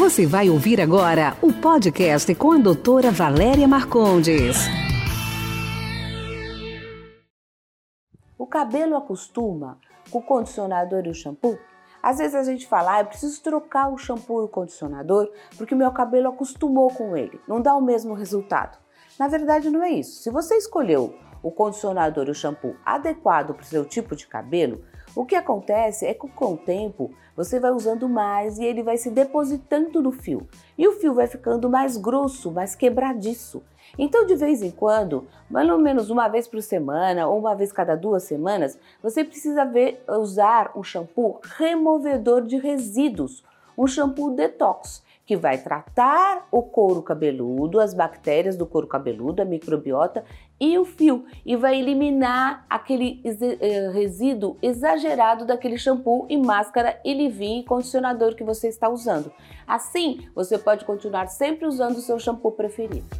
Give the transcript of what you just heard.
Você vai ouvir agora o podcast com a doutora Valéria Marcondes. O cabelo acostuma com o condicionador e o shampoo? Às vezes a gente fala, ah, eu preciso trocar o shampoo e o condicionador porque meu cabelo acostumou com ele, não dá o mesmo resultado. Na verdade, não é isso. Se você escolheu o condicionador e o shampoo adequado para o seu tipo de cabelo, o que acontece é que com o tempo você vai usando mais e ele vai se depositando no fio. E o fio vai ficando mais grosso, mais quebradiço. Então, de vez em quando, pelo menos uma vez por semana ou uma vez cada duas semanas, você precisa ver, usar um shampoo removedor de resíduos, um shampoo detox que vai tratar o couro cabeludo, as bactérias do couro cabeludo, a microbiota e o fio e vai eliminar aquele eh, resíduo exagerado daquele shampoo e máscara e leave-in e condicionador que você está usando. Assim, você pode continuar sempre usando o seu shampoo preferido.